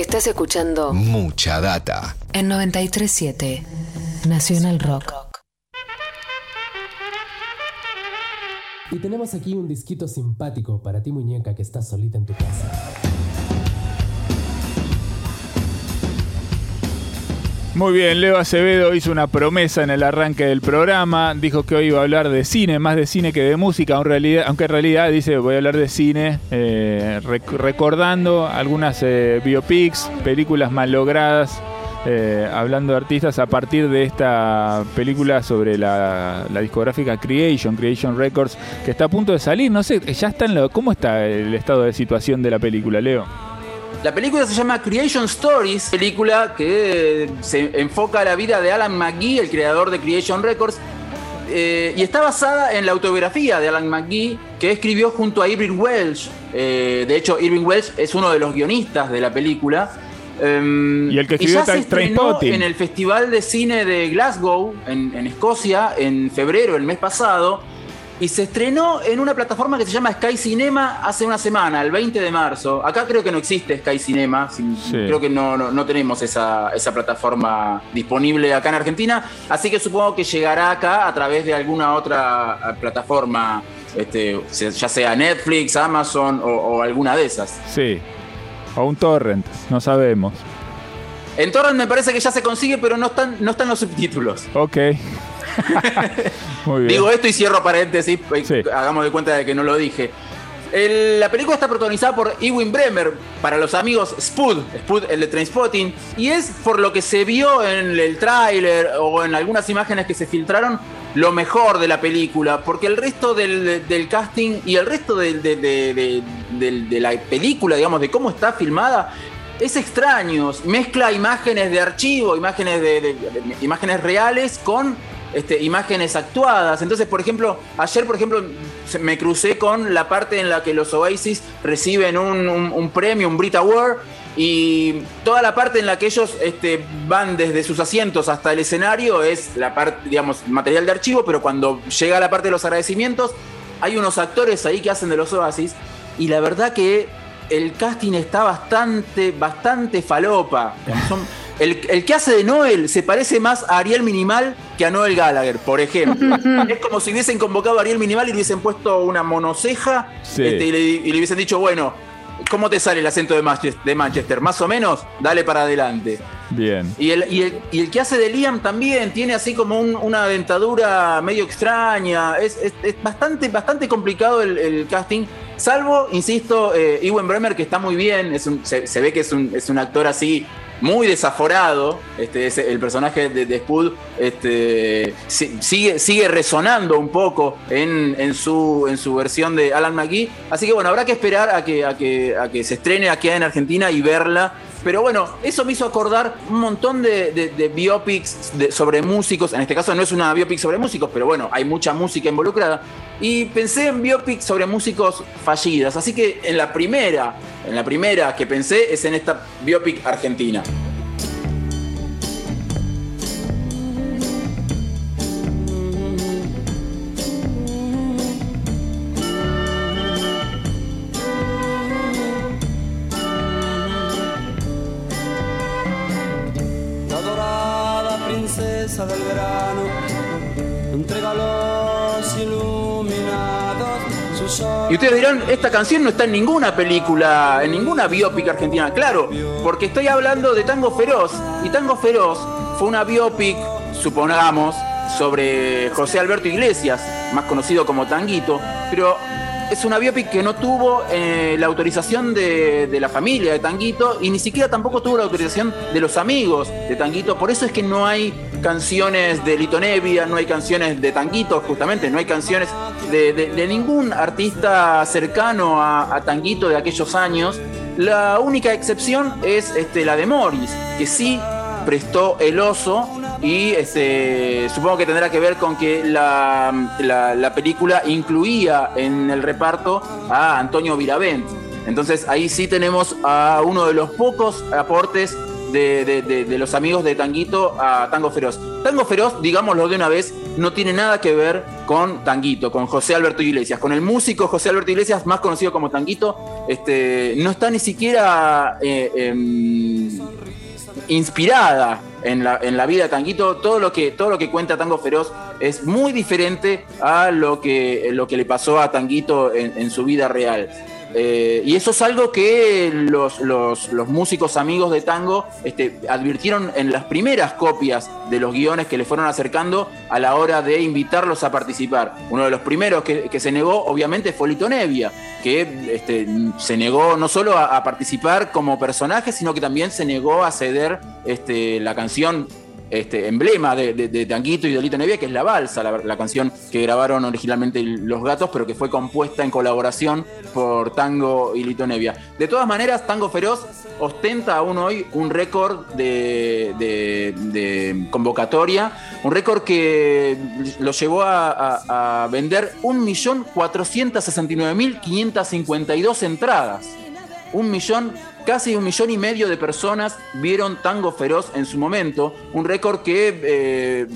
Estás escuchando Mucha data. en 937 Nacional Rock. Y tenemos aquí un disquito simpático para ti, muñeca, que estás solita en tu casa. Muy bien, Leo Acevedo hizo una promesa en el arranque del programa, dijo que hoy iba a hablar de cine, más de cine que de música, aunque en realidad, dice voy a hablar de cine, eh, rec- recordando algunas eh, biopics, películas mal logradas, eh, hablando de artistas a partir de esta película sobre la, la discográfica Creation, Creation Records, que está a punto de salir, no sé, ya está en lo, ¿cómo está el estado de situación de la película, Leo? La película se llama Creation Stories, película que eh, se enfoca la vida de Alan McGee, el creador de Creation Records, eh, y está basada en la autobiografía de Alan McGee que escribió junto a Irving Welsh. Eh, de hecho, Irving Welsh es uno de los guionistas de la película. Em, Y el que escribió ya se estrenó en el Festival de Cine de Glasgow, en, en Escocia, en febrero, el mes pasado. Y se estrenó en una plataforma que se llama Sky Cinema hace una semana, el 20 de marzo. Acá creo que no existe Sky Cinema, Sí. creo que no, no, no tenemos esa, esa plataforma disponible acá en Argentina, así que supongo que llegará acá a través de alguna otra eh, plataforma, este, ya sea Netflix, Amazon o, o alguna de esas. Sí, o un torrent, no sabemos. En Torrent me parece que ya se consigue, pero no están, no están los subtítulos. Ok. Muy bien. Digo esto y cierro paréntesis, Sí. hagamos de cuenta de que no lo dije. El- la película está protagonizada por Ewan Bremer, para los amigos Spud, Spud el de Trainspotting, y es por lo que se vio en el tráiler o en algunas imágenes que se filtraron, lo mejor de la película, porque el resto del, del casting y el resto de, de- de- del- de la película, digamos, de cómo está filmada, es extraño. Mezcla imágenes de archivo, imágenes, de, imágenes reales con este, imágenes actuadas. Entonces, por ejemplo, ayer, por ejemplo, me crucé con la parte en la que los Oasis reciben un premio, un Brit Award, y toda la parte en la que ellos este, van desde sus asientos hasta el escenario es la parte, digamos, material de archivo, pero cuando llega la parte de los agradecimientos, hay unos actores ahí que hacen de los Oasis, y la verdad que el casting está bastante, bastante falopa. Son- el, el que hace de Noel se parece más a Ariel Minimal que a Noel Gallagher, por ejemplo. es como si hubiesen convocado a Ariel Minimal y le hubiesen puesto una monoceja Sí. este, y, le, y le hubiesen dicho, bueno, ¿cómo te sale el acento de Manchester? de Manchester? Más o menos, dale para adelante. Bien. Y el, y, el, y el que hace de Liam también tiene así como un- una dentadura medio extraña. Es, es- es bastante, bastante complicado el, el casting. Salvo, insisto, eh, Bremer, que está muy bien. Es un- se, ve que es un, es un actor así muy desaforado. Este, es el personaje de, de Spud este, si- sigue, sigue resonando un poco en, en su, en su versión de Alan McGee. Así que bueno, habrá que esperar a que, a que, a que se estrene aquí en Argentina y verla. Pero bueno, eso me hizo acordar un montón de, biopics sobre músicos. En este caso no es una biopic sobre músicos, pero bueno, hay mucha música involucrada. Y pensé en biopics sobre músicos fallidas. Así que en la primera, en la primera que pensé es en esta biopic argentina. Y ustedes dirán, esta canción no está en ninguna película, en ninguna biopic argentina. Claro, porque estoy hablando de Tango Feroz. Y Tango Feroz fue una biopic, supongamos, sobre José Alberto Iglesias, más conocido como Tanguito. Pero es una biopic que no tuvo eh, la autorización de, la familia de Tanguito y ni siquiera tampoco tuvo la autorización de los amigos de Tanguito. Por eso es que no hay canciones de Lito Nevia, no hay canciones de Tanguito, justamente, no hay canciones de, ningún artista cercano a, a Tanguito de aquellos años. La única excepción es este, la de Morris, que sí prestó el oso y este, supongo que tendrá que ver con que la, la- la película incluía en el reparto a Antonio Viravent. Entonces ahí sí tenemos a uno de los pocos aportes de los amigos de Tanguito a Tango Feroz. Tango Feroz, digámoslo de una vez, no tiene nada que ver con Tanguito, con José Alberto Iglesias, con el músico José Alberto Iglesias, más conocido como Tanguito, este, no está ni siquiera eh, em, inspirada en la, en la, vida de Tanguito. Todo lo, que, todo lo que cuenta Tango Feroz es muy diferente a lo que, lo que le pasó a Tanguito en, en su vida real. Eh, y eso es algo que los, los, músicos amigos de tango este, advirtieron en las primeras copias de los guiones que le fueron acercando a la hora de invitarlos a participar. Uno de los primeros que, que se negó, obviamente, fue Lito Nevia, que este, se negó no solo a, a, participar como personaje, sino que también se negó a ceder este, la canción este, emblema de, de, Tanguito y de Lito Nevia, que es La Balsa, la, canción que grabaron originalmente Los Gatos, pero que fue compuesta en colaboración por Tango y Lito Nevia. De todas maneras, Tango Feroz ostenta aún hoy un récord de, de, convocatoria, un récord que lo llevó a, a, a vender 1.469.552 entradas. Casi un millón y medio de personas vieron Tango Feroz en su momento, un récord que eh,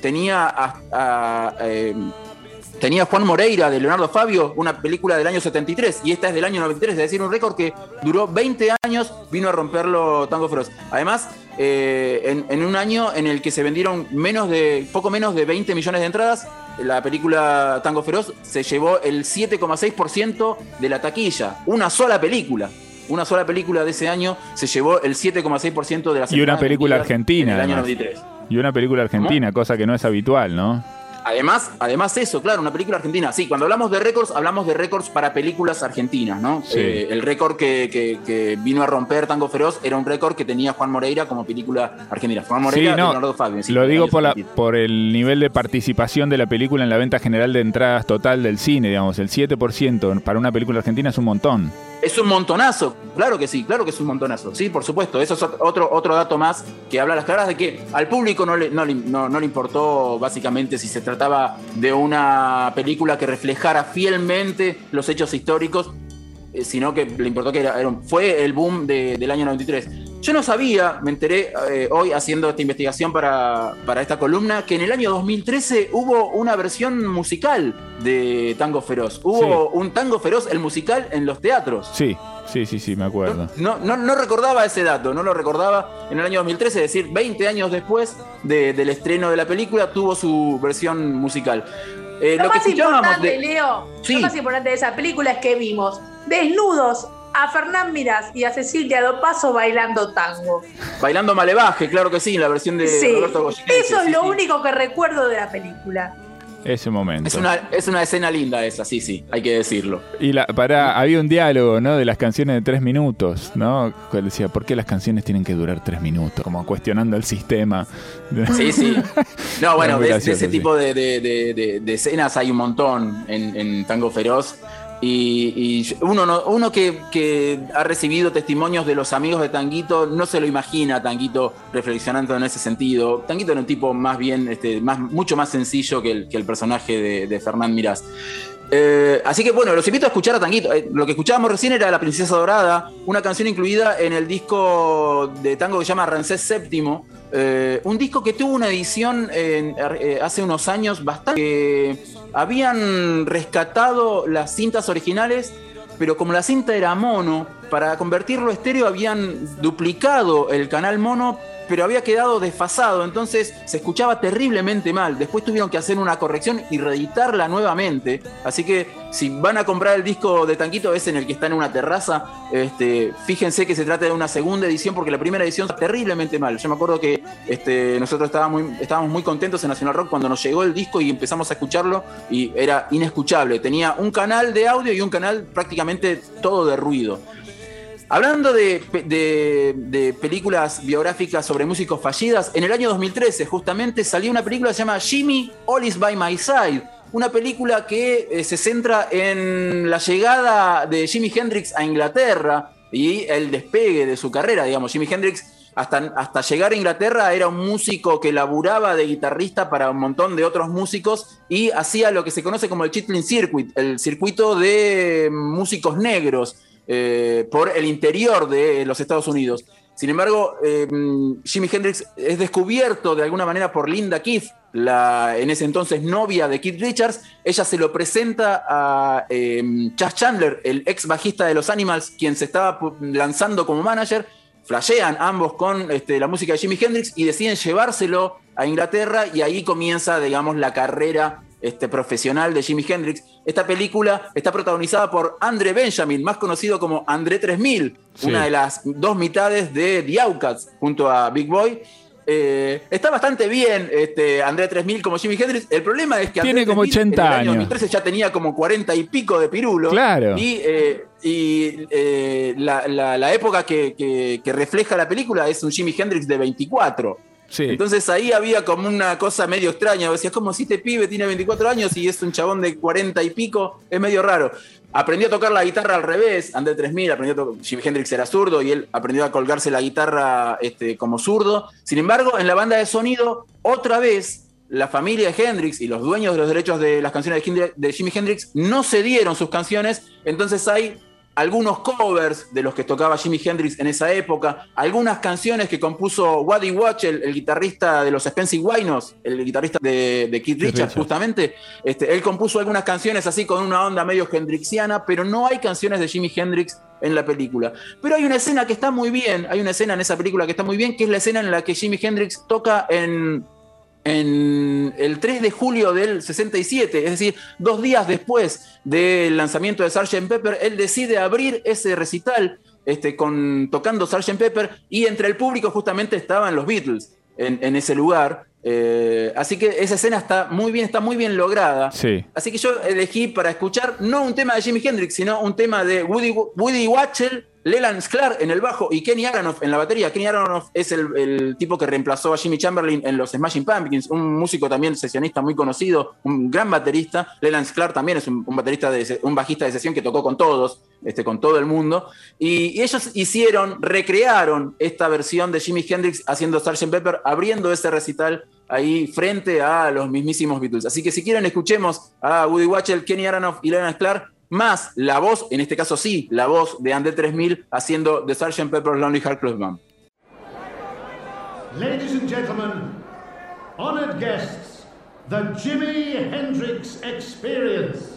tenía a, eh, tenía Juan Moreira de Leonardo Fabio, una película del año 73, y esta es del año 93, es decir, un récord que duró 20 años, vino a romperlo Tango Feroz. Además, eh, en, en, un año en el que se vendieron menos de, poco menos de 20 millones de entradas, la película Tango Feroz se llevó el 7,6% de la taquilla, una sola película una sola película de ese año se llevó el 7,6% de las Y una película argentina. En el año 93. Y una película argentina, cosa que no es habitual, ¿no? Además, además eso, claro, una película argentina. Sí, cuando hablamos de récords, hablamos de récords para películas argentinas, ¿no? Sí. Eh, el récord que, que, que, vino a romper Tango Feroz era un récord que tenía Juan Moreira como película argentina. Juan Moreira sí, no, Leonardo Fabio. Sí, lo digo por, la, por el nivel de participación de la película en la venta general de entradas total del cine, digamos. El 7% para una película argentina es un montón. Es un montonazo, claro que sí, claro que es un montonazo, sí, por supuesto. Eso es otro, otro dato más que habla a las claras de que al público no le, no, no, no le importó básicamente si se trataba de una película que reflejara fielmente los hechos históricos, eh, sino que le importó que era, fue el boom de, del año 93. Yo no sabía, me enteré eh, hoy haciendo esta investigación para, para, esta columna, que en el año 2013 hubo una versión musical de Tango Feroz. Hubo sí. un Tango Feroz, el musical, en los teatros. Sí, sí, sí, sí, me acuerdo. No, no, no recordaba ese dato, no lo recordaba en el año 2013, es decir, 20 años después de, del estreno de la película, tuvo su versión musical. Eh, lo, lo, más importante, de... Leo, sí. lo más importante de esa película es que vimos desnudos a Fernán Mirás y a Cecilia Dopaso bailando tango. Bailando Malevaje, claro que sí, en la versión de sí. Roberto Goyeneche. Eso es sí, lo sí. único que recuerdo de la película. Ese momento. Es una, es una escena linda esa, sí, sí, hay que decirlo. Y la, para, había un diálogo, ¿no? De las canciones de tres minutos, ¿no? Que decía, ¿por qué las canciones tienen que durar tres minutos? Como cuestionando el sistema. Sí, sí. No, bueno, de, de, ese sí. tipo de, de, de, escenas hay un montón en, en Tango Feroz. Y, uno, no, uno que, que, ha recibido testimonios de los amigos de Tanguito no se lo imagina Tanguito reflexionando en ese sentido. Tanguito era un tipo más bien, este, más, mucho más sencillo que el, que el personaje de, de Fernán Mirás. Eh, así que bueno, los invito a escuchar a Tanguito. Eh, lo que escuchábamos recién era La Princesa Dorada, una canción incluida en el disco de tango que se llama Rancés VII. Eh, un disco que tuvo una edición en, eh, hace unos años bastante. habían rescatado las cintas originales, pero como la cinta era mono, para convertirlo a estéreo habían duplicado el canal mono pero había quedado desfasado, entonces se escuchaba terriblemente mal. Después tuvieron que hacer una corrección y reeditarla nuevamente. Así que si van a comprar el disco de Tanquito, es en el que está en una terraza, este, fíjense que se trata de una segunda edición porque la primera edición está terriblemente mal. Yo me acuerdo que este, nosotros estábamos muy, estábamos muy contentos en Nacional Rock cuando nos llegó el disco y empezamos a escucharlo y era inescuchable. Tenía un canal de audio y un canal prácticamente todo de ruido. Hablando de, películas biográficas sobre músicos fallidas, en el año 2013 justamente salió una película que se llama Jimmy All Is By My Side, una película que eh, se centra en la llegada de Jimi Hendrix a Inglaterra y el despegue de su carrera, digamos. Jimi Hendrix hasta, hasta llegar a Inglaterra era un músico que laburaba de guitarrista para un montón de otros músicos y hacía lo que se conoce como el Chitlin Circuit, el circuito de músicos negros eh, por el interior de los Estados Unidos. Sin embargo, eh, Jimi Hendrix es descubierto de alguna manera por Linda Keith, la en ese entonces novia de Keith Richards. Ella se lo presenta a eh, Chas Chandler, el ex bajista de los Animals, quien se estaba lanzando como manager. Flashean ambos con este, la música de Jimi Hendrix y deciden llevárselo a Inglaterra y ahí comienza, digamos, la carrera este, profesional de Jimi Hendrix. Esta película está protagonizada por André Benjamin, más conocido como André 3000, una de las dos mitades de The Outcasts junto a Big Boy. Eh, está bastante bien este, André 3000 como Jimi Hendrix. El problema es que Tiene como 80 en el año 2013 ya tenía como 40 y pico de pirulo. Claro. Y, eh, eh, la, época que, que refleja la película es un Jimi Hendrix de 24. Entonces ahí había como una cosa medio extraña. Decías, como si este pibe tiene 24 años y es un chabón de 40 y pico, es medio raro. Aprendió a tocar la guitarra al revés, André 3000 aprendió a tocar, Jimi Hendrix era zurdo y él aprendió a colgarse la guitarra este, como zurdo. Sin embargo, en la banda de sonido, otra vez, la familia de Hendrix y los dueños de los derechos de las canciones de Jimi Hendrix no cedieron sus canciones, entonces hay algunos covers de los que tocaba Jimi Hendrix en esa época, algunas canciones que compuso Waddy Watch, el, guitarrista de los Spencer Wynos, el guitarrista de, de Keith Richards, justamente. Este, él compuso algunas canciones así con una onda medio hendrixiana, pero no hay canciones de Jimi Hendrix en la película. Pero hay una escena que está muy bien, hay una escena en esa película que está muy bien, que es la escena en la que Jimi Hendrix toca en en el 3 de julio del 67, es decir, dos días después del lanzamiento de Sgt. Pepper, él decide abrir ese recital este, con, tocando Sgt. Pepper y entre el público justamente estaban los Beatles en, ese lugar. Eh, así que esa escena está muy bien, está muy bien lograda. Así que yo elegí para escuchar no un tema de Jimi Hendrix, sino un tema de Woody, Woody Watchell Leland Sklar en el bajo y Kenny Aronoff en la batería. Kenny Aronoff es el, tipo que reemplazó a Jimmy Chamberlain en los Smashing Pumpkins, un músico también sesionista muy conocido, un gran baterista. Leland Sklar también es un, baterista de, un bajista de sesión que tocó con todos, este, con todo el mundo. Y, ellos hicieron, recrearon esta versión de Jimi Hendrix haciendo Sgt. Pepper, abriendo ese recital ahí frente a los mismísimos Beatles. Así que si quieren escuchemos a Woody Watchell, Kenny Aronoff y Leland Sklar más la voz, en este caso sí, la voz de André 3000 haciendo The Sgt. Pepper's Lonely Heart Club Band. Ladies and gentlemen, honored guests, the Jimi Hendrix Experience.